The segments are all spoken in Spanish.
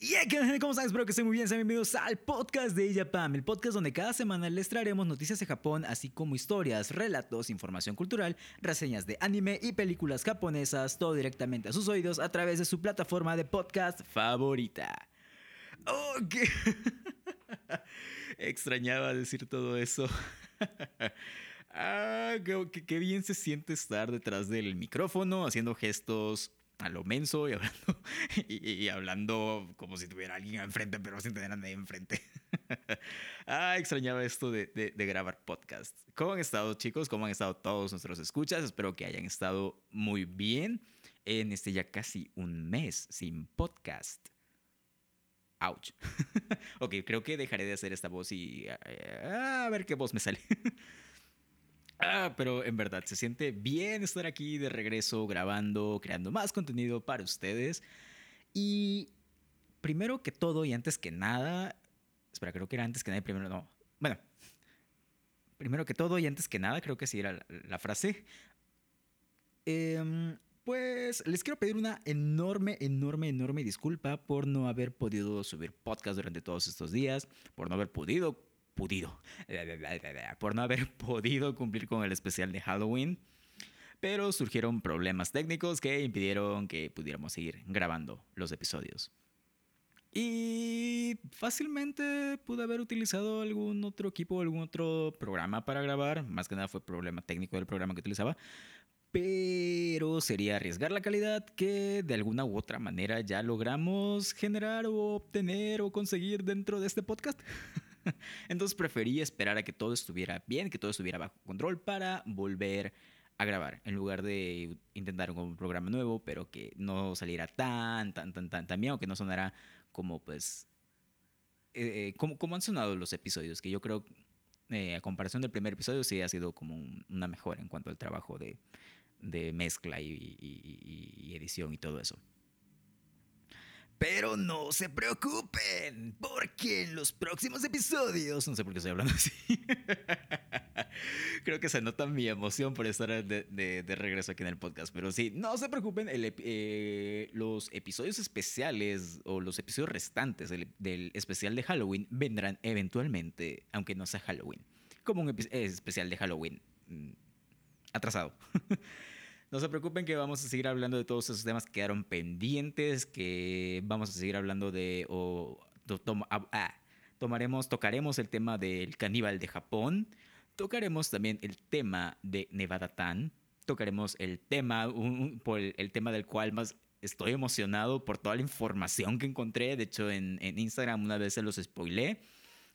Yeah, ¿cómo están? Espero que estén muy bien. Sean bienvenidos al podcast de Japam, el podcast donde cada semana les traeremos noticias de Japón, así como historias, relatos, información cultural, reseñas de anime y películas japonesas, todo directamente a sus oídos a través de su plataforma de podcast favorita. Ok. Extrañaba decir todo eso. ah, qué bien se siente estar detrás del micrófono haciendo gestos a lo menso y hablando, y, hablando como si tuviera alguien enfrente, pero sin tener a nadie enfrente. ah, extrañaba esto de, de, grabar podcast. ¿Cómo han estado, chicos? ¿Cómo han estado todos nuestros escuchas? Espero que hayan estado muy bien en este ya casi un mes sin podcast. Ouch. ok, creo que dejaré de hacer esta voz y eh, a ver qué voz me sale. Ah, pero en verdad, se siente bien estar aquí de regreso grabando, creando más contenido para ustedes. Y primero que todo y antes que nada, espera, creo que era antes que nada, primero no. Bueno, primero que todo y antes que nada, creo que sí era la, frase. Em, pues les quiero pedir una enorme, enorme, enorme disculpa por no haber podido subir podcast durante todos estos días, por no haber podido podido, por no haber podido cumplir con el especial de Halloween. Pero surgieron problemas técnicos que impidieron que pudiéramos seguir grabando los episodios. Y fácilmente pude haber utilizado algún otro equipo o algún otro programa para grabar. Más que nada fue problema técnico del programa que utilizaba. Pero sería arriesgar la calidad que de alguna u otra manera ya logramos generar o obtener o conseguir dentro de este podcast. Entonces preferí esperar a que todo estuviera bien, que todo estuviera bajo control para volver a grabar, en lugar de intentar un programa nuevo, pero que no saliera tan, tan, tan, tan, tan bien, o que no sonara como, pues, eh, eh, como, como, han sonado los episodios, que yo creo, eh, a comparación del primer episodio, sí ha sido como una mejora en cuanto al trabajo de, de mezcla y edición y todo eso. Pero no se preocupen, porque en los próximos episodios, no sé por qué estoy hablando así, creo que se nota mi emoción por estar de, regreso aquí en el podcast, pero sí, no se preocupen, eh, los episodios especiales o los episodios restantes del, especial de Halloween vendrán eventualmente, aunque no sea Halloween, como un especial de Halloween mm, atrasado. No se preocupen que vamos a seguir hablando de todos esos temas que quedaron pendientes, que vamos a seguir hablando de... O, ah, tomaremos, tocaremos el tema del caníbal de Japón, tocaremos también el tema de Nevada Tan, tocaremos el tema, por el, tema del cual más estoy emocionado por toda la información que encontré. De hecho, en, Instagram una vez se los spoilé.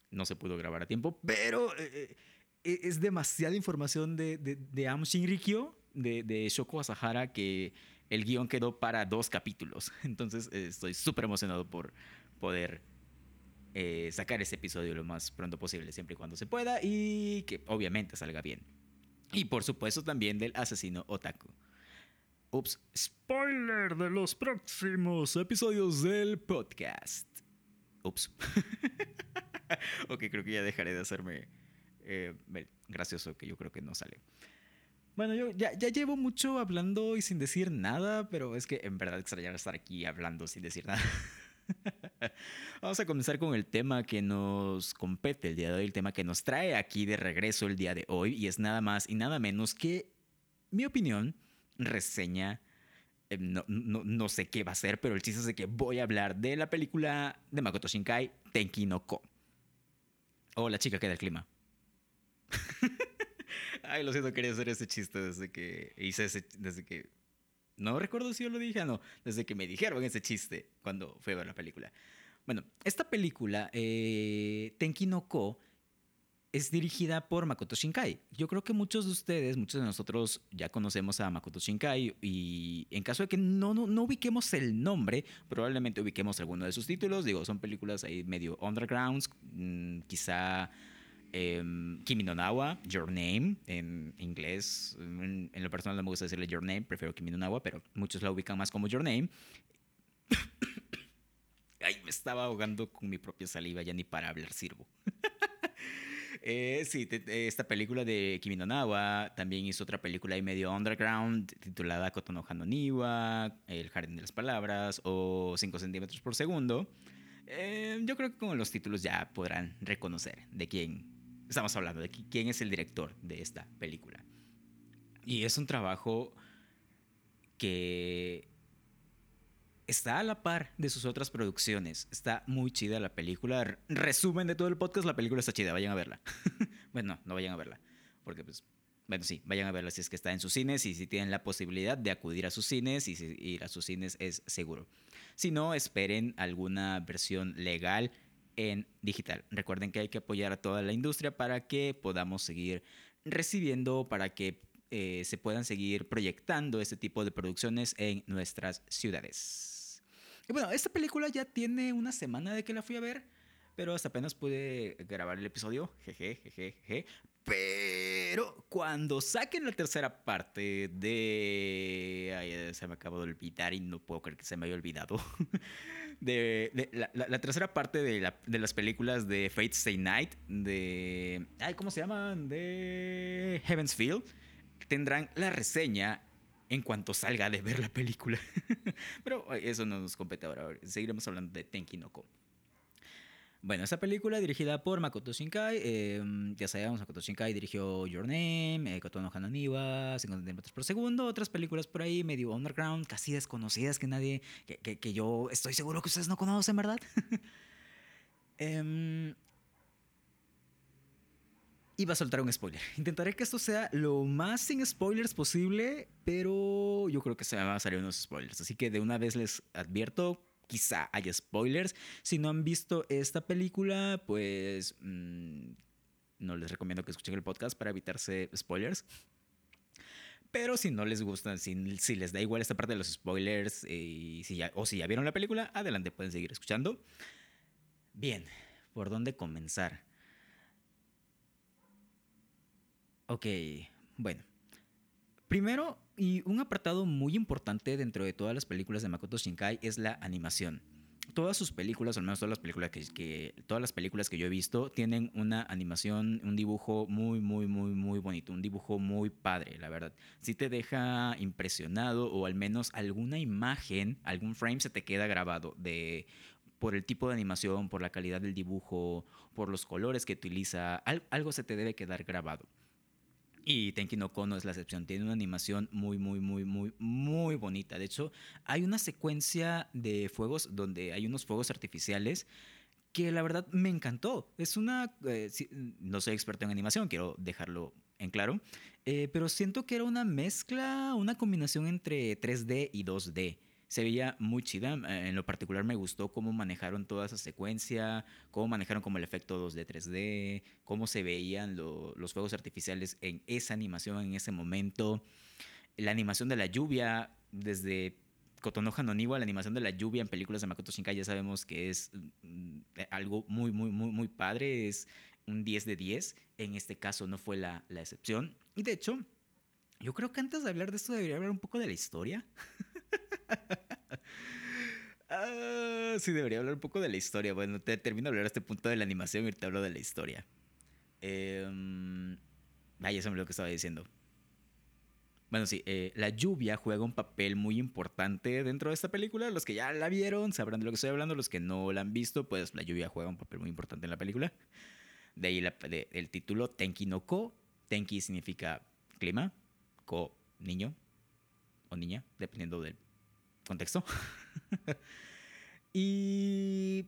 No se pudo grabar a tiempo, pero eh, eh, es demasiada información de, de, de Am Shinrikyo de, de Shoko Asahara que el guion quedó para dos capítulos. Entonces eh, estoy súper emocionado por poder eh, sacar ese episodio lo más pronto posible, siempre y cuando se pueda, y que obviamente salga bien. Y por supuesto también del asesino Otaku. Ups, spoiler de los próximos episodios del podcast. Ups. ok, creo que ya dejaré de hacerme eh, gracioso, que yo creo que no sale. Bueno, yo ya, llevo mucho hablando y sin decir nada, pero es que en verdad extrañaba estar aquí hablando sin decir nada. Vamos a comenzar con el tema que nos compete el día de hoy, el tema que nos trae aquí de regreso el día de hoy, y es nada más y nada menos que mi opinión, reseña. Eh, no, no, sé qué va a ser, pero el chiste es de que voy a hablar de la película de Makoto Shinkai, Tenki no Ko. O La chica que da el clima. Ay, lo siento, quería hacer ese chiste desde que hice ese. Desde que. No recuerdo si yo lo dije o no. Desde que me dijeron ese chiste cuando fui a ver la película. Bueno, esta película, eh, Tenki no Ko, es dirigida por Makoto Shinkai. Yo creo que muchos de ustedes, muchos de nosotros ya conocemos a Makoto Shinkai y en caso de que no, no, no ubiquemos el nombre, probablemente ubiquemos alguno de sus títulos. Digo, son películas ahí medio undergrounds, mm, quizá Em, Kimi no Nawa, Your Name, en inglés. En, lo personal no me gusta decirle Your Name, prefiero Kimi no Nawa, pero muchos la ubican más como Your Name. Ay, me estaba ahogando con mi propia saliva, ya ni para hablar sirvo. Eh, sí, esta película de Kimi no Nawa también hizo otra película ahí medio underground titulada Kotono Hanoniwa, El Jardín de las Palabras o 5 centímetros por segundo. Eh, yo creo que con los títulos ya podrán reconocer de quién estamos hablando, de quién es el director de esta película. Y es un trabajo que está a la par de sus otras producciones. Está muy chida la película. Resumen de todo el podcast, la película está chida, vayan a verla. bueno, no vayan a verla, porque pues, bueno, sí, vayan a verla si es que está en sus cines y si tienen la posibilidad de acudir a sus cines y si ir a sus cines es seguro. Si no, esperen alguna versión legal en digital. Recuerden que hay que apoyar a toda la industria para que podamos seguir recibiendo, para que eh, se puedan seguir proyectando este tipo de producciones en nuestras ciudades. Bueno, esta película ya tiene una semana de que la fui a ver, pero hasta apenas pude grabar el episodio. Jeje, jeje, jeje. Pero cuando saquen la tercera parte de... Ay, se me acabó de olvidar y no puedo creer que se me haya olvidado. De, la, tercera parte de, las películas de Fate Stay Night, de... Ay, ¿cómo se llaman? De Heaven's Field tendrán la reseña en cuanto salga de ver la película. Pero eso no nos compete ahora. Seguiremos hablando de Tenki no Ko. Bueno, esa película dirigida por Makoto Shinkai, em, ya sabemos, Makoto Shinkai dirigió Your Name, eh, Kotono Hananiwa, 50 metros por segundo, otras películas por ahí medio underground, casi desconocidas que nadie, que, que, yo estoy seguro que ustedes no conocen, ¿verdad? eh, Iba a soltar un spoiler. Intentaré que esto sea lo más sin spoilers posible, pero yo creo que se van a salir unos spoilers. Así que de una vez les advierto, quizá haya spoilers. Si no han visto esta película, pues mm, no les recomiendo que escuchen el podcast para evitarse spoilers. Pero si no les gustan, si, les da igual esta parte de los spoilers eh, o si ya vieron la película, adelante, pueden seguir escuchando. Bien, ¿por dónde comenzar? Ok, bueno. Primero, y un apartado muy importante dentro de todas las películas de Makoto Shinkai es la animación. Todas sus películas, al menos todas las películas que, todas las películas que yo he visto, tienen una animación, un dibujo muy, muy, muy, muy bonito, un dibujo muy padre, la verdad. Si te deja impresionado o al menos alguna imagen, algún frame se te queda grabado de por el tipo de animación, por la calidad del dibujo, por los colores que utiliza, algo se te debe quedar grabado. Y Tenki no es la excepción. Tiene una animación muy, muy, muy, muy, muy bonita. De hecho, hay una secuencia de fuegos donde hay unos fuegos artificiales que la verdad me encantó. Es una... Eh, no soy experto en animación, quiero dejarlo en claro. Eh, pero siento que era una mezcla, una combinación entre 3D y 2D se veía muy chida. Eh, en lo particular me gustó cómo manejaron toda esa secuencia, cómo manejaron como el efecto 2D, 3D, cómo se veían los fuegos artificiales en esa animación, en ese momento. La animación de la lluvia, desde Kotonoha no la animación de la lluvia en películas de Makoto Shinkai ya sabemos que es mm, algo muy, muy, muy, muy padre. Es un 10 de 10. En este caso no fue la, la excepción. Y de hecho, yo creo que antes de hablar de esto debería hablar un poco de la historia. ah, sí, debería hablar un poco de la historia. Bueno, te termino de hablar a este punto de la animación y te hablo de la historia. Eh, ay, eso es lo que estaba diciendo. Bueno, sí, eh, la lluvia juega un papel muy importante dentro de esta película. Los que ya la vieron sabrán de lo que estoy hablando. Los que no la han visto, pues la lluvia juega un papel muy importante en la película. De ahí el título Tenki no Ko. Tenki significa clima, Ko niño o niña, dependiendo del contexto. y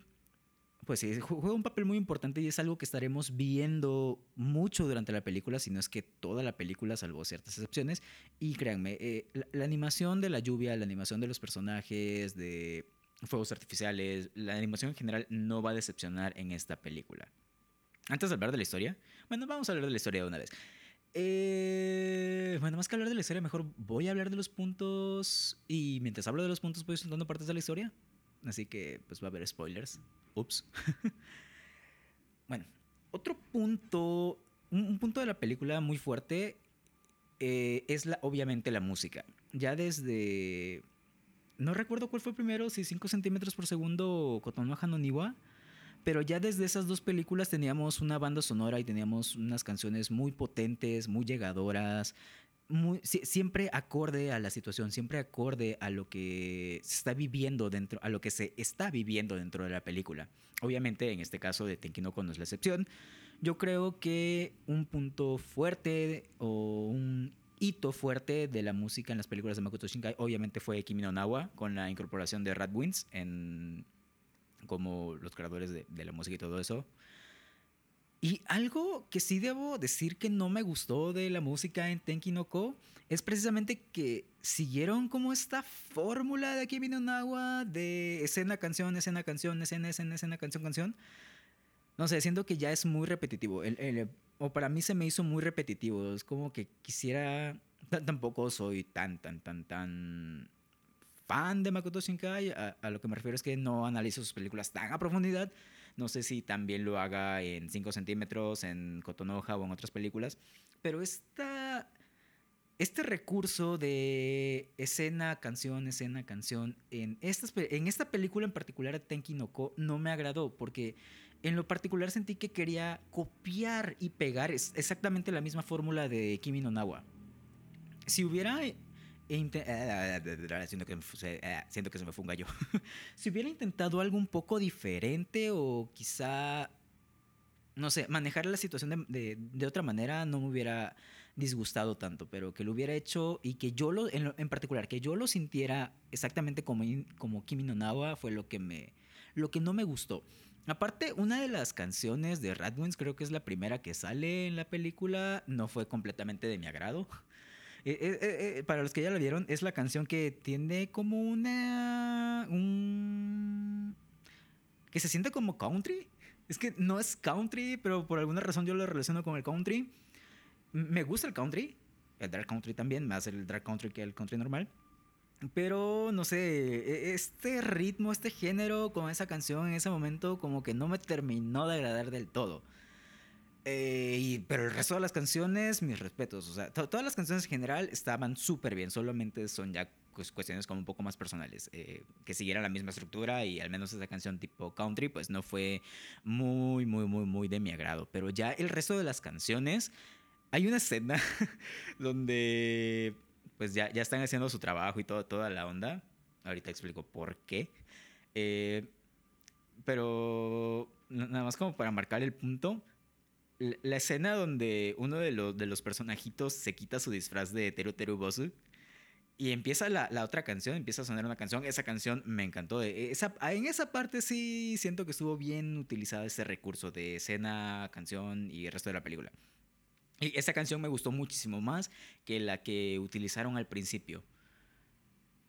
pues sí, juega un papel muy importante y es algo que estaremos viendo mucho durante la película, si no es que toda la película, salvo ciertas excepciones. Y créanme, eh, la, animación de la lluvia, la animación de los personajes, de fuegos artificiales, la animación en general no va a decepcionar en esta película. Antes de hablar de la historia, bueno, vamos a hablar de la historia de una vez. Eh, bueno, más que hablar de la historia, mejor voy a hablar de los puntos. Y mientras hablo de los puntos, voy soltando partes de la historia. Así que, pues va a haber spoilers. Ups. bueno, otro punto. Un, punto de la película muy fuerte eh, es la, obviamente la música. Ya desde. No recuerdo cuál fue primero, si 5 centímetros por segundo Kotono Hanoniwa Pero ya desde esas dos películas teníamos una banda sonora y teníamos unas canciones muy potentes, muy llegadoras, muy, siempre acorde a la situación, siempre acorde a lo que se está viviendo dentro, a lo que se está viviendo dentro de la película. Obviamente, en este caso de Tenkinoko no es la excepción. Yo creo que un punto fuerte o un hito fuerte de la música en las películas de Makoto Shinkai obviamente fue Kimi no Nawa con la incorporación de Radwinds en como los creadores de, la música y todo eso. Y algo que sí debo decir que no me gustó de la música en Tenki no Ko es precisamente que siguieron como esta fórmula de aquí viene un agua de escena, canción, escena, canción, escena, escena, escena, canción, canción. No sé, siento que ya es muy repetitivo. o para mí se me hizo muy repetitivo. Es como que quisiera. Tampoco soy tan, tan, tan, tan fan de Makoto Shinkai. A, lo que me refiero es que no analizo sus películas tan a profundidad. No sé si también lo haga en 5 centímetros, en Kotonoha o en otras películas. Pero esta, este recurso de escena, canción, escena, canción, en, estas, en esta película en particular, Tenki no Ko, no me agradó porque en lo particular sentí que quería copiar y pegar exactamente la misma fórmula de Kimi no Nawa. Si hubiera siento, que se, siento que se me fue un gallo. si hubiera intentado algo un poco diferente o quizá, no sé, manejar la situación de, de, otra manera no me hubiera disgustado tanto, pero que lo hubiera hecho y que yo lo, en, particular, que yo lo sintiera exactamente como, como Kimi no Nawa fue lo que, me, lo que no me gustó. Aparte, una de las canciones de Radwins, creo que es la primera que sale en la película, no fue completamente de mi agrado. Eh, eh, eh, para los que ya la vieron, es la canción que tiene como una. Un, que se siente como country. Es que no es country, pero por alguna razón yo lo relaciono con el country. Me gusta el country, el dark country también, más el dark country que el country normal. Pero no sé, e, este ritmo, este género con esa canción en ese momento como que no me terminó de agradar del todo. Eh, pero el resto de las canciones, mis respetos. O sea, todas las canciones en general estaban súper bien. Solamente son ya cuestiones como un poco más personales. Eh, que siguieran la misma estructura y al menos esa canción tipo country, pues no fue muy, muy, muy, muy de mi agrado. Pero ya el resto de las canciones, hay una escena donde pues ya, ya están haciendo su trabajo y todo, toda la onda. Ahorita explico por qué. Eh, pero nada más como para marcar el punto la escena donde uno de, los, de personajitos se quita su disfraz de Teru Teru Bosu y empieza la, otra canción, empieza a sonar una canción. Esa canción me encantó. E, esa, en esa parte sí siento que estuvo bien utilizado ese recurso de escena, canción y el resto de la película. Y esa canción me gustó muchísimo más que la que utilizaron al principio.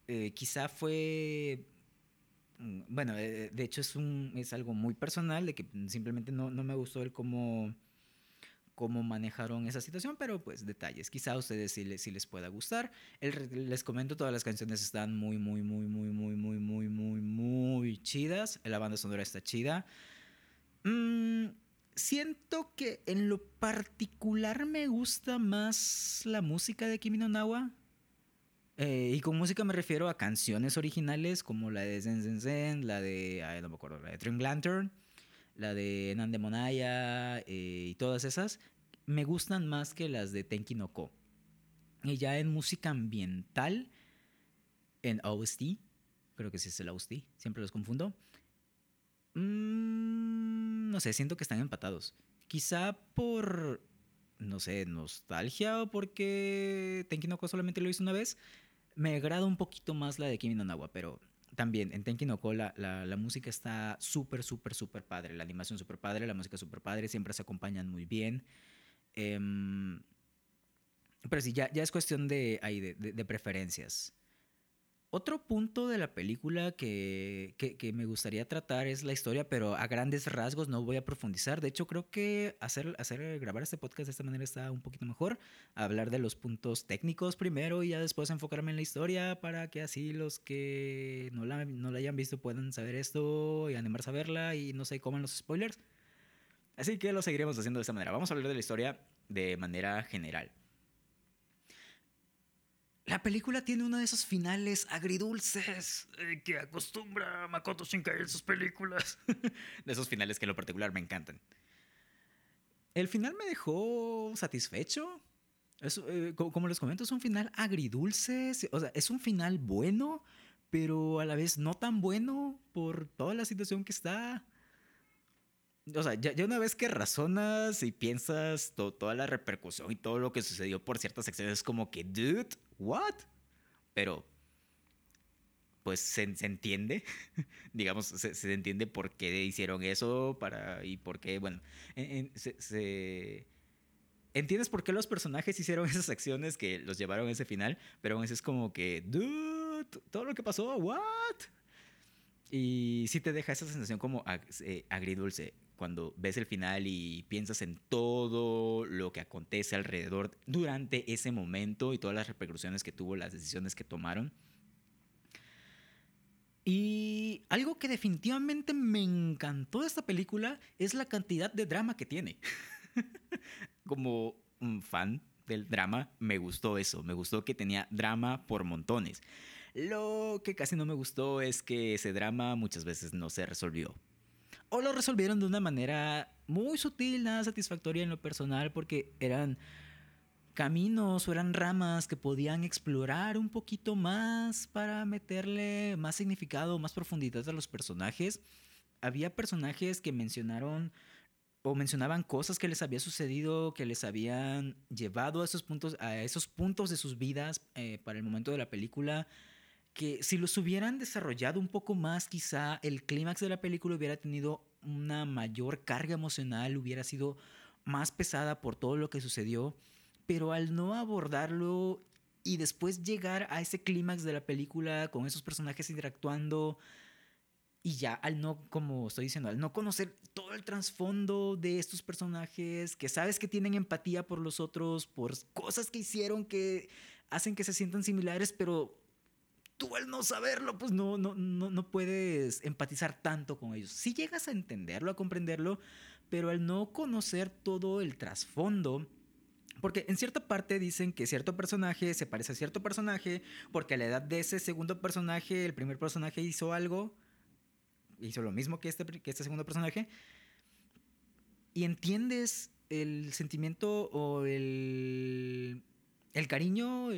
Eh, quizá fue mm, bueno, eh, de hecho es, un, es algo muy personal, de que simplemente no, no me gustó el cómo cómo manejaron esa situación, pero pues detalles. Quizá a ustedes sí les, les pueda gustar. les comento, todas las canciones están muy, muy, muy, muy, muy, muy, muy, muy, muy chidas. La banda sonora está chida. Mm, siento que en lo particular me gusta más la música de Kimi no Nawa. Eh, y con música me refiero a canciones originales como la de Zen Zen Zen, la de, ay, no me acuerdo, la de Dream Lantern la de Nande Monaya eh, y todas esas, me gustan más que las de Tenki no Ko. Y ya en música ambiental, en OST, creo que sí es el OST, siempre los confundo. Mm, no sé, siento que están empatados. Quizá por, no sé, nostalgia o porque Tenki no Ko solamente lo hizo una vez. Me agrada un poquito más la de Kimi no pero también en Tenki no Ko la, la, música está súper, súper, súper padre. La animación súper padre, la música súper padre, siempre se acompañan muy bien. Em, pero sí, ya, ya es cuestión de, ahí, de, de preferencias. Otro punto de la película que, me gustaría tratar es la historia, pero a grandes rasgos no voy a profundizar. De hecho, creo que hacer, hacer grabar este podcast de esta manera está un poquito mejor. Hablar de los puntos técnicos primero y ya después enfocarme en la historia para que así los que no la, no la hayan visto puedan saber esto y animarse a verla y no se coman los spoilers. Así que lo seguiremos haciendo de esta manera. Vamos a hablar de la historia de manera general. La película tiene uno de esos finales agridulces eh, que acostumbra Makoto Shinkai en sus películas. de esos finales que en lo particular me encantan. El final me dejó satisfecho. Eh, como les comento, es un final agridulce. O sea, es un final bueno, pero a la vez no tan bueno por toda la situación que está. O sea, ya, una vez que razonas y piensas toda la repercusión y todo lo que sucedió por ciertas secciones, es como que, dude, what? Pero, pues se, entiende, digamos, se, entiende por qué hicieron eso para, y por qué, bueno, entiendes por qué los personajes hicieron esas acciones que los llevaron a ese final, pero aún así es como que, dude, todo lo que pasó, what? Y sí te deja esa sensación como eh, agridulce cuando ves el final y piensas en todo lo que acontece alrededor durante ese momento y todas las repercusiones que tuvo, las decisiones que tomaron. Y algo que definitivamente me encantó de esta película es la cantidad de drama que tiene. Como fan del drama, me gustó eso, me gustó que tenía drama por montones. Lo que casi no me gustó es que ese drama muchas veces no se resolvió o lo resolvieron de una manera muy sutil, nada satisfactoria en lo personal, porque eran caminos o eran ramas que podían explorar un poquito más para meterle más significado, más profundidad a los personajes. Había personajes que mencionaron o mencionaban cosas que les había sucedido, que les habían llevado a esos puntos, a esos puntos de sus vidas eh, para el momento de la película que si los hubieran desarrollado un poco más, quizá el clímax de la película hubiera tenido una mayor carga emocional, hubiera sido más pesada por todo lo que sucedió, pero al no abordarlo y después llegar a ese clímax de la película con esos personajes interactuando y ya al no, como estoy diciendo, al no conocer todo el trasfondo de estos personajes, que sabes que tienen empatía por los otros, por cosas que hicieron que hacen que se sientan similares, pero tú al no saberlo, pues no, no, no, no puedes empatizar tanto con ellos. Si llegas a entenderlo, a comprenderlo, pero al no conocer todo el trasfondo, porque en cierta parte dicen que cierto personaje se parece a cierto personaje, porque a la edad de ese segundo personaje, el primer personaje hizo algo, hizo lo mismo que este, que este segundo personaje, y entiendes el sentimiento o el, el cariño,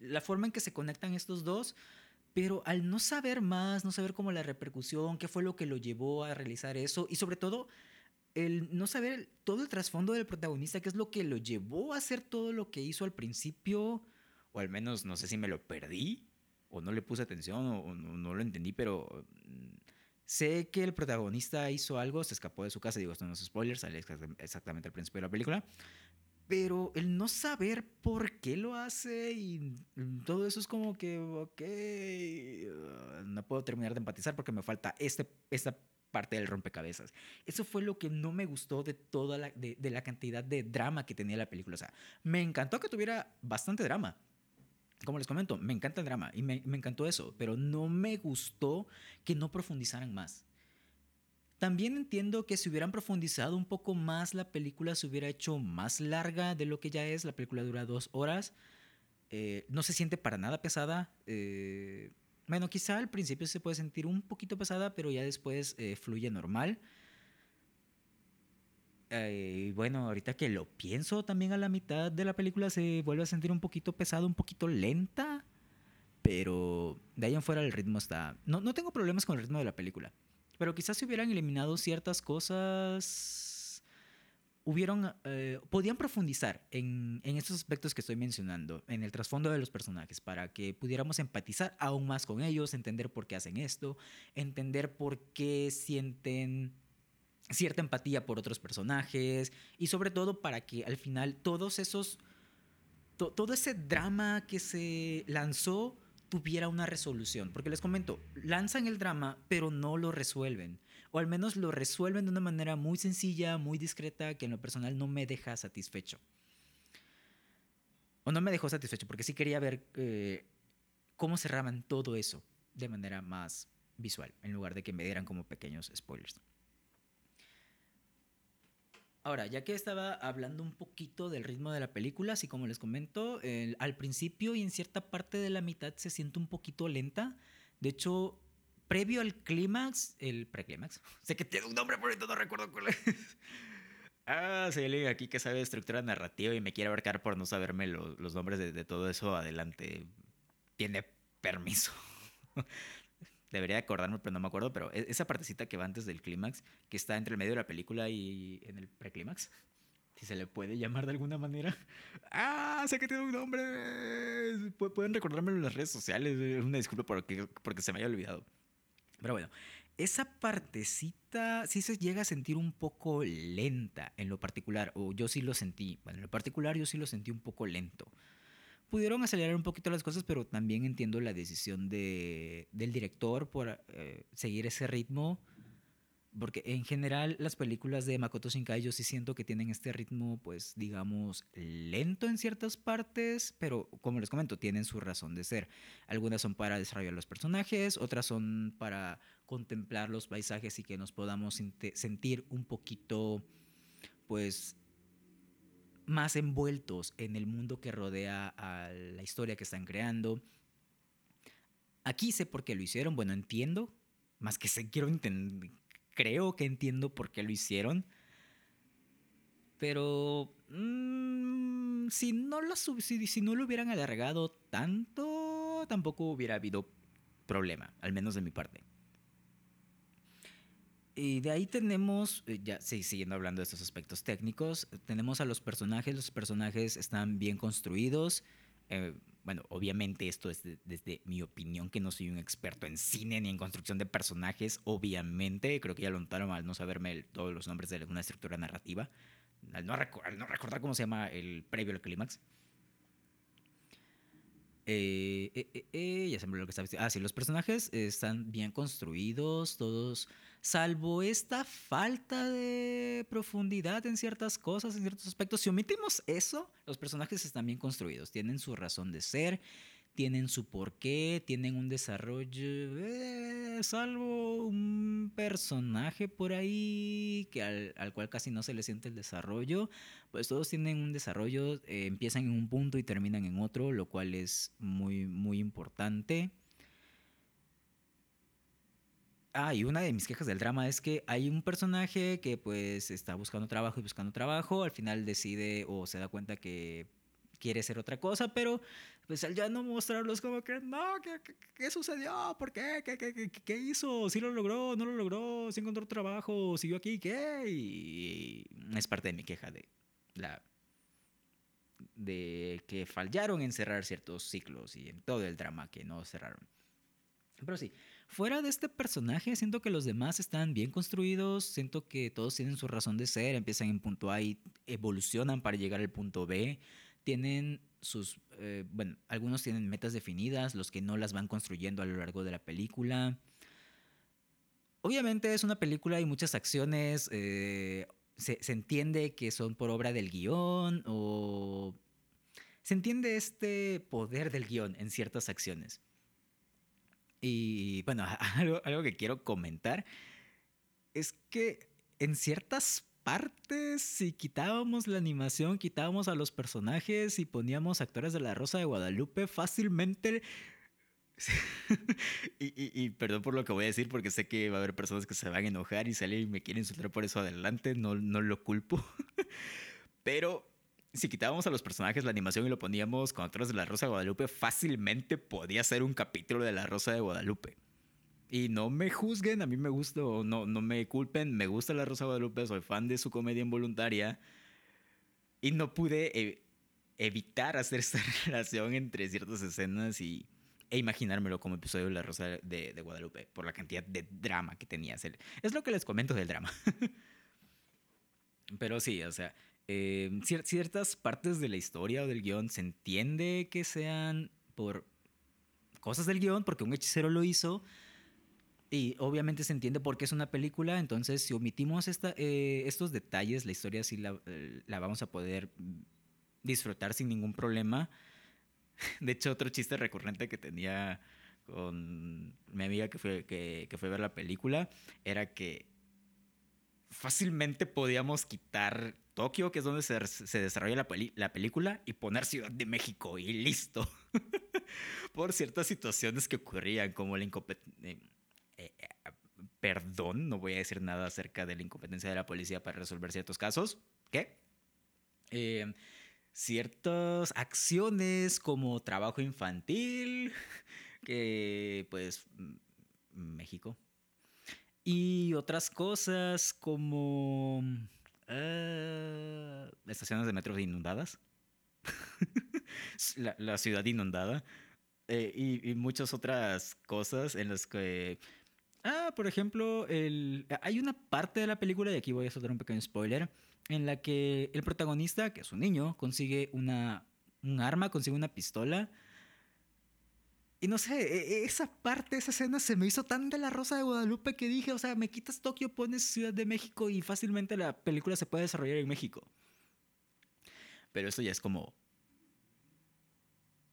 la forma en que se conectan estos dos, pero al no saber más, no saber cómo la repercusión, qué fue lo que lo llevó a realizar eso y sobre todo el no saber todo el trasfondo del protagonista, qué es lo que lo llevó a hacer todo lo que hizo al principio, o al menos no sé si me lo perdí, o no le puse atención, o, no, lo entendí, pero mm, sé que el protagonista hizo algo, se escapó de su casa, digo, esto no es spoilers, sale exactamente al principio de la película, pero el no saber por qué lo hace y todo eso es como que, ok, uh, no puedo terminar de empatizar porque me falta este, esta parte del rompecabezas. Eso fue lo que no me gustó de toda la, de, la cantidad de drama que tenía la película. O sea, me encantó que tuviera bastante drama. Como les comento, me encanta el drama y me, me encantó eso, pero no me gustó que no profundizaran más. También entiendo que si hubieran profundizado un poco más la película se hubiera hecho más larga de lo que ya es. La película dura dos horas. Eh, no se siente para nada pesada. Eh, bueno, quizá al principio se puede sentir un poquito pesada, pero ya después eh, fluye normal. Y bueno, ahorita que lo pienso, también a la mitad de la película se vuelve a sentir un poquito pesada, un poquito lenta. Pero de ahí en fuera el ritmo está... No, no tengo problemas con el ritmo de la película. Pero quizás si hubieran eliminado ciertas cosas, hubieron, eh, podían profundizar en, en, estos aspectos que estoy mencionando, en el trasfondo de los personajes, para que pudiéramos empatizar aún más con ellos, entender por qué hacen esto, entender por qué sienten cierta empatía por otros personajes y sobre todo para que al final todos esos, todo ese drama que se lanzó tuviera una resolución. Porque les comento, lanzan el drama, pero no lo resuelven. O al menos lo resuelven de una manera muy sencilla, muy discreta, que en lo personal no me deja satisfecho. O no me dejó satisfecho, porque sí quería ver eh, cómo cerraban todo eso de manera más visual, en lugar de que me dieran como pequeños spoilers. Ahora, ya que estaba hablando un poquito del ritmo de la película, así como les comento, al principio y en cierta parte de la mitad se siente un poquito lenta. De hecho, previo al clímax, el preclímax, sé que tiene un nombre, por ahorita no recuerdo cuál es. Ah, sí, alguien aquí que sabe de estructura narrativa y me quiere abarcar por no saberme los nombres de, todo eso, adelante. Tiene permiso. Debería acordarme, pero no me acuerdo. Pero e, esa partecita que va antes del clímax, que está entre el medio de la película y en el preclímax, si se le puede llamar de alguna manera. ¡Ah! Sé que tiene un nombre. Pueden recordármelo en las redes sociales. Una disculpa porque, porque se me haya olvidado. Pero bueno, esa partecita sí se llega a sentir un poco lenta en lo particular, o yo sí lo sentí, bueno, en lo particular yo sí lo sentí un poco lento. Pudieron acelerar un poquito las cosas, pero también entiendo la decisión de, del director por eh, seguir ese ritmo porque en general las películas de Makoto Shinkai yo sí siento que tienen este ritmo, pues digamos, lento en ciertas partes, pero como les comento, tienen su razón de ser. Algunas son para desarrollar los personajes, otras son para contemplar los paisajes y que nos podamos sentir un poquito, pues, más envueltos en el mundo que rodea a la historia que están creando. Aquí sé por qué lo hicieron, bueno, entiendo, más que sé, quiero creo que entiendo por qué lo hicieron. Pero mm, si no lo hubieran alargado tanto, tampoco hubiera habido problema, al menos de mi parte. Y de ahí tenemos, eh, ya siguiendo hablando de estos aspectos técnicos, tenemos a los personajes, los personajes están bien construidos, eh, bueno, obviamente esto es desde mi opinión, que no soy un experto en cine ni en construcción de personajes, obviamente, creo que ya lo notaron al no saberme todos los nombres de una estructura narrativa, al no, recordar cómo se llama el previo al clímax. Eh, ya se me lo que estaba diciendo. Ah, sí, los personajes están bien construidos, todos, salvo esta falta de profundidad en ciertas cosas, en ciertos aspectos. Si omitimos eso, los personajes están bien construidos, tienen su razón de ser, tienen su porqué, tienen un desarrollo, eh, salvo un personaje por ahí que al, cual casi no se le siente el desarrollo, pues todos tienen un desarrollo, eh, empiezan en un punto y terminan en otro, lo cual es muy, muy importante. Ah, y una de mis quejas del drama es que hay un personaje que pues está buscando trabajo y buscando trabajo, al final decide o se da cuenta que quiere ser otra cosa, pero pues al ya no mostrarlos como que, no, ¿qué, qué, sucedió? ¿Por qué? ¿Qué, qué? qué, hizo? ¿Sí lo logró? ¿No lo logró? ¿Sí encontró trabajo? ¿Siguió aquí? ¿Qué? Y es parte de mi queja de la de que fallaron en cerrar ciertos ciclos y en todo el drama que no cerraron. Pero sí, fuera de este personaje, siento que los demás están bien construidos, siento que todos tienen su razón de ser, empiezan en punto A y evolucionan para llegar al punto B tienen sus, eh, bueno, algunos tienen metas definidas, los que no las van construyendo a lo largo de la película. Obviamente es una película y muchas acciones, eh, se, se, entiende que son por obra del guion o se entiende este poder del guion en ciertas acciones. Y bueno, algo, algo que quiero comentar es que en ciertas partes, si quitábamos la animación, quitábamos a los personajes y poníamos actores de La Rosa de Guadalupe, fácilmente... y, perdón por lo que voy a decir, porque sé que va a haber personas que se van a enojar y salen y me quieren insultar por eso adelante, no, no lo culpo. Pero si quitábamos a los personajes la animación y lo poníamos con actores de La Rosa de Guadalupe, fácilmente podía ser un capítulo de La Rosa de Guadalupe. Y no me juzguen, a mí me gusta, no, no me culpen, me gusta La Rosa Guadalupe, soy fan de su comedia involuntaria. Y no pude e, evitar hacer esta relación entre ciertas escenas y, e imaginármelo como episodio de La Rosa de, de Guadalupe, por la cantidad de drama que tenía. Es lo que les comento del drama. Pero sí, o sea, eh, ciertas partes de la historia o del guion se entiende que sean por cosas del guion, porque un hechicero lo hizo, y obviamente se entiende por qué es una película, entonces si omitimos eh, estos detalles, la historia sí la, eh, la, vamos a poder disfrutar sin ningún problema. De hecho, otro chiste recurrente que tenía con mi amiga que fue, que fue a ver la película era que fácilmente podíamos quitar Tokio, que es donde se, desarrolla la, la, película, y poner Ciudad de México y listo. Por ciertas situaciones que ocurrían, como la incompetencia. Eh, eh, perdón, no voy a decir nada acerca de la incompetencia de la policía para resolver ciertos casos. ¿Qué? Eh, ciertas acciones como trabajo infantil, que pues México. Y otras cosas como uh, estaciones de metro inundadas, la, ciudad inundada eh, y, y, muchas otras cosas en las que... Ah, por ejemplo, el, hay una parte de la película, y aquí voy a soltar un pequeño spoiler, en la que el protagonista, que es un niño, consigue una, un arma, consigue una pistola. Y no sé, e, e, esa parte, esa escena se me hizo tan de la Rosa de Guadalupe que dije, o sea, me quitas Tokio, pones Ciudad de México y fácilmente la película se puede desarrollar en México. Pero eso ya es como...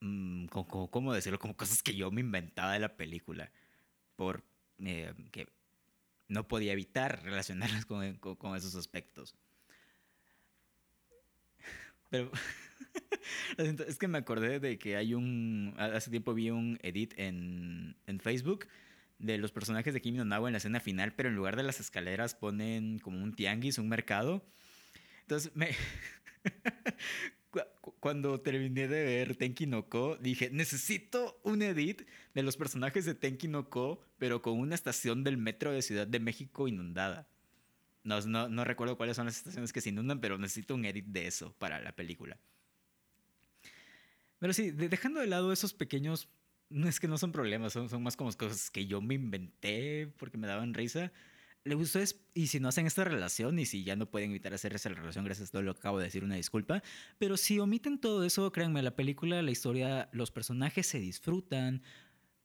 Mm, ¿Cómo decirlo? Como cosas que yo me inventaba de la película. Por eh, que no podía evitar relacionarlas con, con esos aspectos. Pero es que me acordé de que hay un. Hace tiempo vi un edit en, en Facebook de los personajes de Kimi no Nawa en la escena final, pero en lugar de las escaleras ponen como un tianguis, un mercado. Entonces me. Cuando terminé de ver Tenki no Ko, dije, necesito un edit de los personajes de Tenki no Ko, pero con una estación del metro de Ciudad de México inundada. No, no, recuerdo cuáles son las estaciones que se inundan, pero necesito un edit de eso para la película. Pero sí, dejando de lado esos pequeños, no es que no son problemas, son, son más como cosas que yo me inventé porque me daban risa. Le gustó es, y si no hacen esta relación y si ya no pueden evitar hacer esa relación gracias a todo lo que acabo de decir, una disculpa. Pero si omiten todo eso, créanme, la película, la historia, los personajes se disfrutan.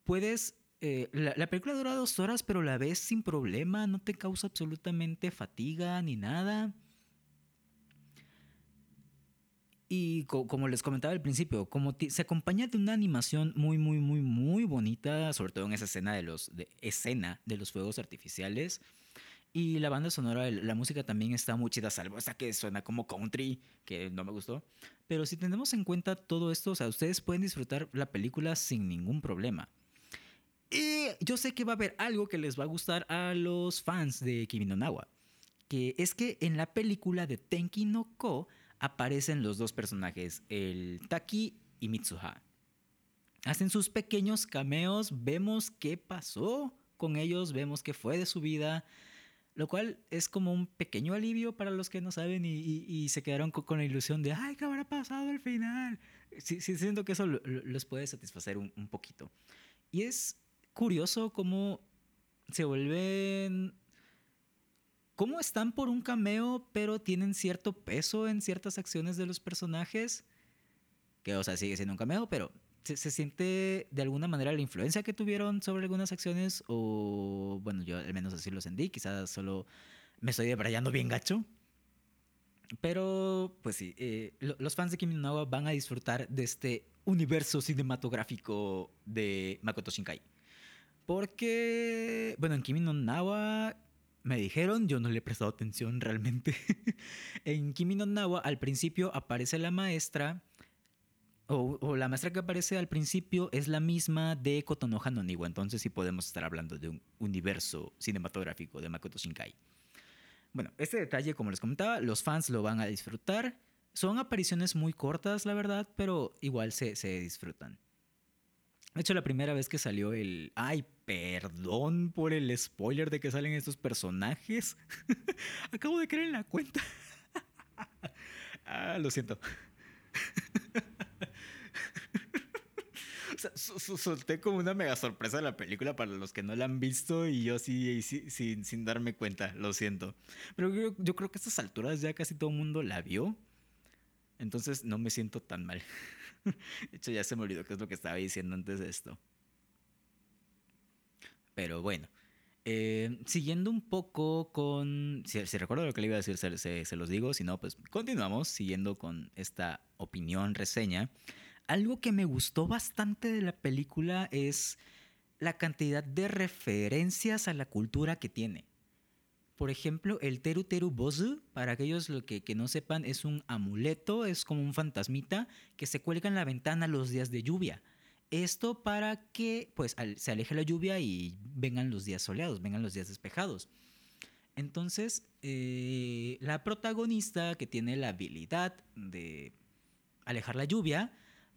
Puedes eh, la, película dura dos horas, pero la ves sin problema, no te causa absolutamente fatiga ni nada. Y como les comentaba al principio, como se acompaña de una animación muy, muy, muy, muy bonita, sobre todo en esa escena de los, de, escena de los fuegos artificiales. Y la banda sonora, la música también está muy chida, salvo esa que suena como country, que no me gustó. Pero si tenemos en cuenta todo esto, o sea, ustedes pueden disfrutar la película sin ningún problema. Y yo sé que va a haber algo que les va a gustar a los fans de Kimi no Nawa, que es que en la película de Tenki no Ko aparecen los dos personajes, el Taki y Mitsuha. Hacen sus pequeños cameos, vemos qué pasó con ellos, vemos qué fue de su vida, lo cual es como un pequeño alivio para los que no saben y, se quedaron con, la ilusión de, ay, ¿qué habrá pasado al final? Sí, siento que eso les puede satisfacer un poquito. Y es curioso cómo se vuelven... cómo están por un cameo, pero tienen cierto peso en ciertas acciones de los personajes. Que, o sea, sigue siendo un cameo, pero se, siente de alguna manera la influencia que tuvieron sobre algunas acciones. O, bueno, yo al menos así lo sentí. Quizás solo me estoy debrayando bien gacho. Pero, pues sí, eh, los fans de Kimi no van a disfrutar de este universo cinematográfico de Makoto Shinkai. Porque, bueno, en Kimi no Nawa me dijeron, yo no le he prestado atención realmente. en Kimi no Nawa al principio aparece la maestra, o, la maestra que aparece al principio es la misma de Kotonoha no Niwa, entonces sí podemos estar hablando de un universo cinematográfico de Makoto Shinkai. Bueno, este detalle, como les comentaba, los fans lo van a disfrutar. Son apariciones muy cortas, la verdad, pero igual se, se disfrutan. De hecho, la primera vez que salió el... Ay, perdón por el spoiler de que salen estos personajes. Acabo de creer en la cuenta. ah, lo siento. o sea, solté como una mega sorpresa la película para los que no la han visto y yo sí, sin, sin darme cuenta, lo siento. Pero yo, yo creo que a estas alturas ya casi todo el mundo la vio. Entonces no me siento tan mal. De hecho, ya se me olvidó qué es lo que estaba diciendo antes de esto. Pero bueno, eh, siguiendo un poco con... Si, recuerdo lo que le iba a decir, se, los digo. Si no, pues continuamos siguiendo con esta opinión, reseña. Algo que me gustó bastante de la película es la cantidad de referencias a la cultura que tiene. Por ejemplo, el Teru Teru Bozu, para aquellos que, no sepan, es un amuleto, es como un fantasmita que se cuelga en la ventana los días de lluvia. Esto para que pues, se aleje la lluvia y vengan los días soleados, vengan los días despejados. Entonces, eh, la protagonista que tiene la habilidad de alejar la lluvia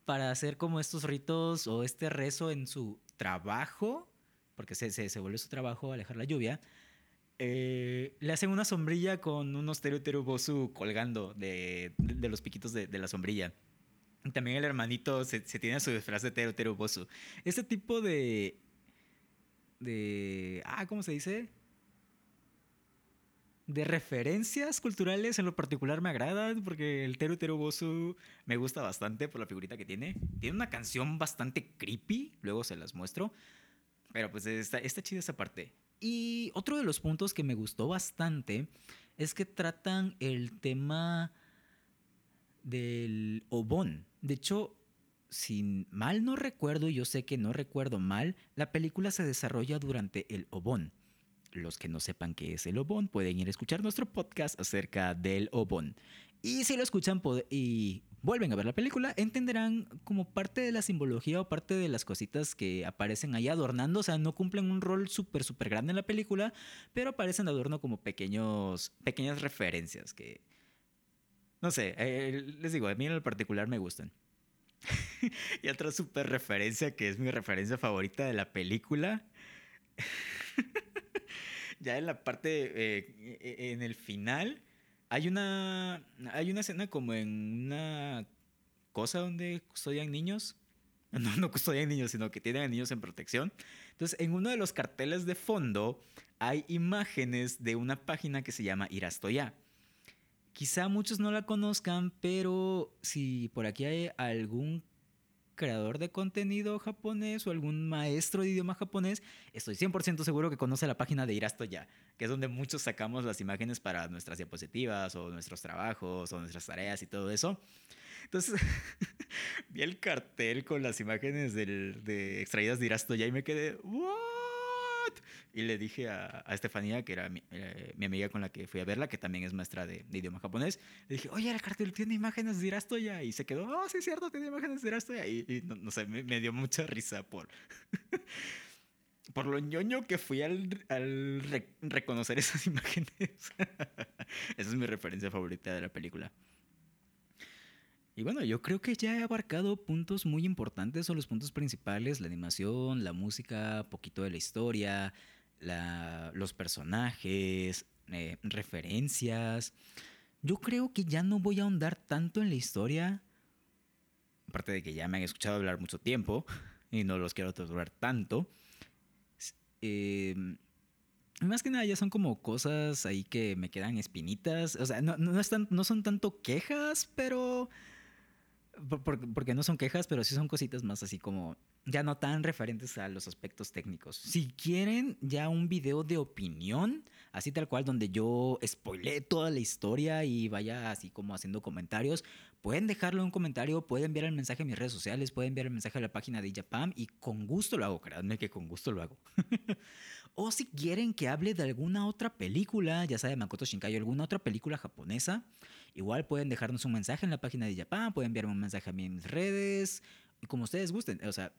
para hacer como estos ritos o este rezo en su trabajo, porque se, se, vuelve su trabajo alejar la lluvia, eh, le hacen una sombrilla con unos teru teru bosu colgando de, de, los piquitos de, de, la sombrilla. También el hermanito se, tiene su disfraz de teru teru bosu. Este tipo de... de... Ah, ¿cómo se dice? de referencias culturales en lo particular me agradan porque el Teru Teru Bosu me gusta bastante por la figurita que tiene. Tiene una canción bastante creepy, luego se las muestro. Pero pues está, está chida esa parte. Y otro de los puntos que me gustó bastante es que tratan el tema del obón. De hecho, si mal no recuerdo, yo sé que no recuerdo mal, la película se desarrolla durante el obón. Los que no sepan qué es el obón pueden ir a escuchar nuestro podcast acerca del obón. Y si lo escuchan y vuelven a ver la película, entenderán como parte de la simbología o parte de las cositas que aparecen ahí adornando. O sea, no cumplen un rol súper, súper grande en la película, pero aparecen de adorno como pequeños, pequeñas referencias que... No sé, eh, les digo, a mí en el particular me gustan. y otra súper referencia que es mi referencia favorita de la película. ya en la parte, eh, e, en el final, hay una, hay una escena como en una cosa donde custodian niños. No, no custodian niños, sino que tienen a niños en protección. Entonces, en uno de los carteles de fondo hay imágenes de una página que se llama Irastoya. Quizá muchos no la conozcan, pero si por aquí hay algún creador de contenido japonés o algún maestro de idioma japonés, estoy 100% seguro que conoce la página de Irasto ya, que es donde muchos sacamos las imágenes para nuestras diapositivas o nuestros trabajos o nuestras tareas y todo eso. Entonces, vi el cartel con las imágenes de extraídas de Irasto ya y me quedé, y le dije a, Estefanía, que era eh, mi, amiga con la que fui a verla, que también es maestra de, idioma japonés, le dije, oye, el cartel tiene imágenes de Irastoya. Y se quedó, oh, sí, es cierto, tiene imágenes de Irastoya. Y, y no, sé, me, dio mucha risa por, por lo ñoño que fui al, al reconocer esas imágenes. Esa es mi referencia favorita de la película. Y bueno, yo creo que ya he abarcado puntos muy importantes o los puntos principales, la animación, la música, poquito de la historia, los personajes, eh, referencias. Yo creo que ya no voy a ahondar tanto en la historia, aparte de que ya me han escuchado hablar mucho tiempo y no los quiero torturar tanto. Em, más que nada ya son como cosas ahí que me quedan espinitas. O sea, no, no, están, no son tanto quejas, pero porque no son quejas, pero sí son cositas más así como ya no tan referentes a los aspectos técnicos. Si quieren ya un video de opinión, así tal cual, donde yo spoilé toda la historia y vaya así como haciendo comentarios, pueden dejarlo en un comentario, pueden enviar el mensaje a mis redes sociales, pueden enviar el mensaje a la página de Japan y con gusto lo hago, créanme que con gusto lo hago. o si quieren que hable de alguna otra película, ya sea de Makoto Shinkai o alguna otra película japonesa, igual pueden dejarnos un mensaje en la página de Japan, pueden enviarme un mensaje a mí en mis redes, como ustedes gusten, o sea,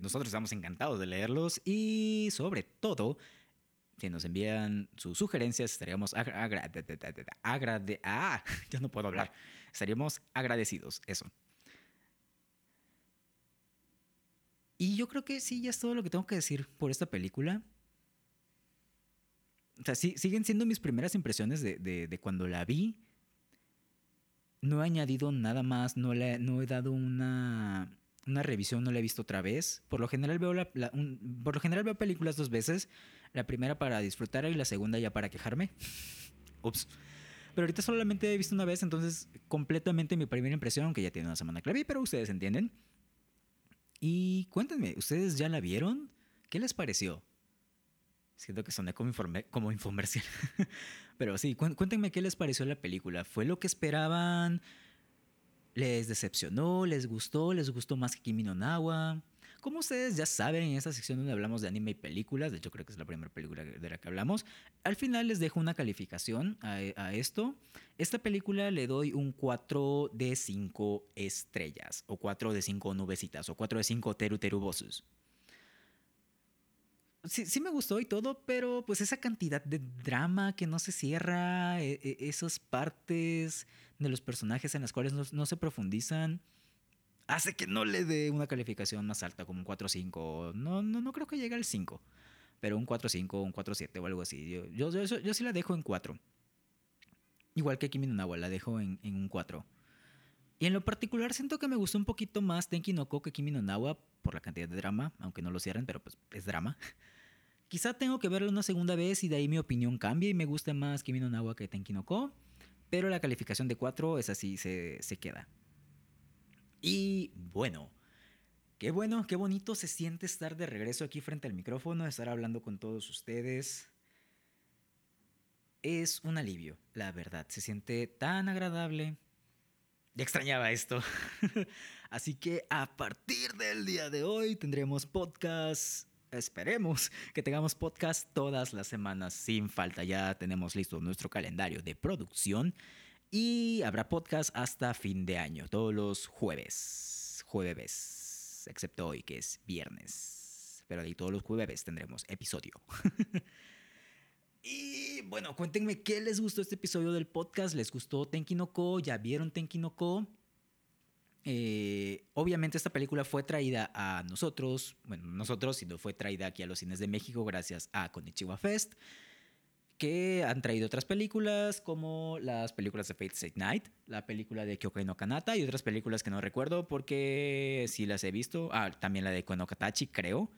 nosotros estamos encantados de leerlos y sobre todo, si nos envían sus sugerencias, estaríamos agrade, ah, ya no puedo hablar. Estaríamos agradecidos, eso. Y yo creo que sí, ya es todo lo que tengo que decir por esta película. O sea, siguen siendo mis primeras impresiones de, de, cuando la vi. No he añadido nada más, no, le, no he dado una, una revisión, no la he visto otra vez. Por lo, general veo la, por lo general veo películas dos veces. La primera para disfrutar y la segunda ya para quejarme. Ups. Pero ahorita solamente he visto una vez, entonces completamente mi primera impresión, que ya tiene una semana que pero ustedes entienden. Y cuéntenme, ¿ustedes ya la vieron? ¿Qué les pareció? Siento que soné como, como infomercial. pero sí, cuéntenme qué les pareció la película. ¿Fue lo que esperaban? ¿Les decepcionó? ¿Les gustó? ¿Les gustó más que Kimi no Nawa? Como ustedes ya saben, en esta sección donde hablamos de anime y películas, de hecho creo que es la primera película de la que hablamos, al final les dejo una calificación a, a esto. Esta película le doy un 4 de 5 estrellas, o 4 de 5 nubecitas, o 4 de 5 teru teru bosses sí, sí me gustó y todo, pero pues esa cantidad de drama que no se cierra, e, e, esas partes de los personajes en las cuales no, se profundizan, hace que no le dé una calificación más alta, como un 4-5. No, no, no creo que llegue al 5, pero un 4-5, un 4-7 o algo así. Yo, yo, yo, sí la dejo en 4. Igual que Kimi no la dejo en, en un 4. Y en lo particular siento que me gustó un poquito más Tenki no Ko que Kimi no Nawa por la cantidad de drama, aunque no lo cierren, pero pues es drama. Quizá tengo que verlo una segunda vez y de ahí mi opinión cambie y me guste más Kimi no Nawa que Tenki no Ko. Pero la calificación de 4 es así, se, se queda. Y bueno, qué bueno, qué bonito se siente estar de regreso aquí frente al micrófono, estar hablando con todos ustedes. Es un alivio, la verdad. Se siente tan agradable. Ya extrañaba esto. Así que a partir del día de hoy tendremos podcast esperemos que tengamos podcast todas las semanas sin falta. Ya tenemos listo nuestro calendario de producción y habrá podcast hasta fin de año, todos los jueves, jueves, excepto hoy que es viernes. Pero ahí todos los jueves tendremos episodio. y bueno, cuéntenme qué les gustó este episodio del podcast. ¿Les gustó Tenki no Ko? ¿Ya vieron Tenki no Ko? Eh, obviamente esta película fue traída a nosotros, bueno, nosotros, sino fue traída aquí a los cines de México gracias a Konichiwa Fest, que han traído otras películas como las películas de Fate Stay Night, la película de Kyokai no Kanata y otras películas que no recuerdo porque sí las he visto, ah, también la de Konokatachi creo,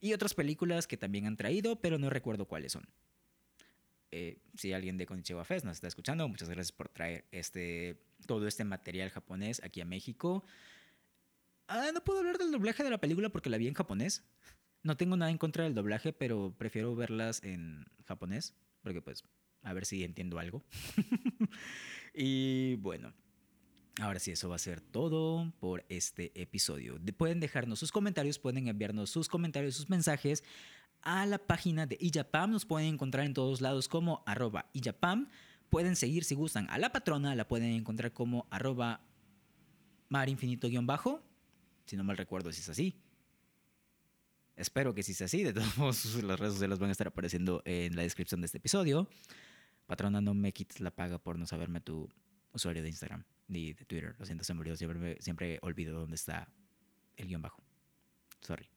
y otras películas que también han traído, pero no recuerdo cuáles son. Eh, si alguien de Konichiwa Fest nos está escuchando, muchas gracias por traer este, todo este material japonés aquí a México. Ah, no puedo hablar del doblaje de la película porque la vi en japonés. No tengo nada en contra del doblaje, pero prefiero verlas en japonés porque pues a ver si entiendo algo. y bueno, ahora sí, eso va a ser todo por este episodio. pueden dejarnos sus comentarios, pueden enviarnos sus comentarios, sus mensajes a la página de Ijapam. Nos pueden encontrar en todos lados como arroba Ijapam. Pueden seguir si gustan a la patrona, la pueden encontrar como arroba marinfinito-bajo. Si no mal recuerdo si es así. Espero que sí sea así. De todos modos, las redes sociales van a estar apareciendo en la descripción de este episodio. Patrona, no me quites la paga por no saberme tu usuario de Instagram ni de Twitter. Lo siento, se me Siempre, siempre olvido dónde está el guion bajo. Sorry.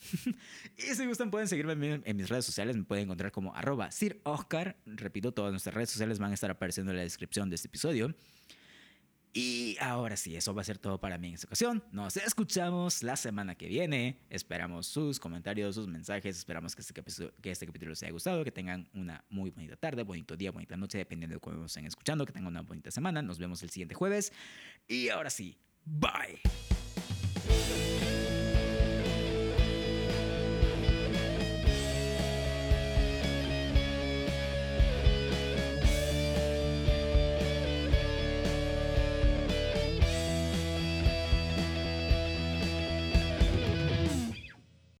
y si gustan pueden seguirme en, mis redes sociales, me pueden encontrar como arroba Sir Oscar. Repito, todas nuestras redes sociales van a estar apareciendo en la descripción de este episodio. Y ahora sí, eso va a ser todo para mí en esta ocasión. Nos escuchamos la semana que viene. Esperamos sus comentarios, sus mensajes. Esperamos que este, capítulo, que este capítulo les haya gustado, que tengan una muy bonita tarde, bonito día, bonita noche, dependiendo de cómo estén escuchando, que tengan una bonita semana. Nos vemos el siguiente jueves. Y ahora sí, bye.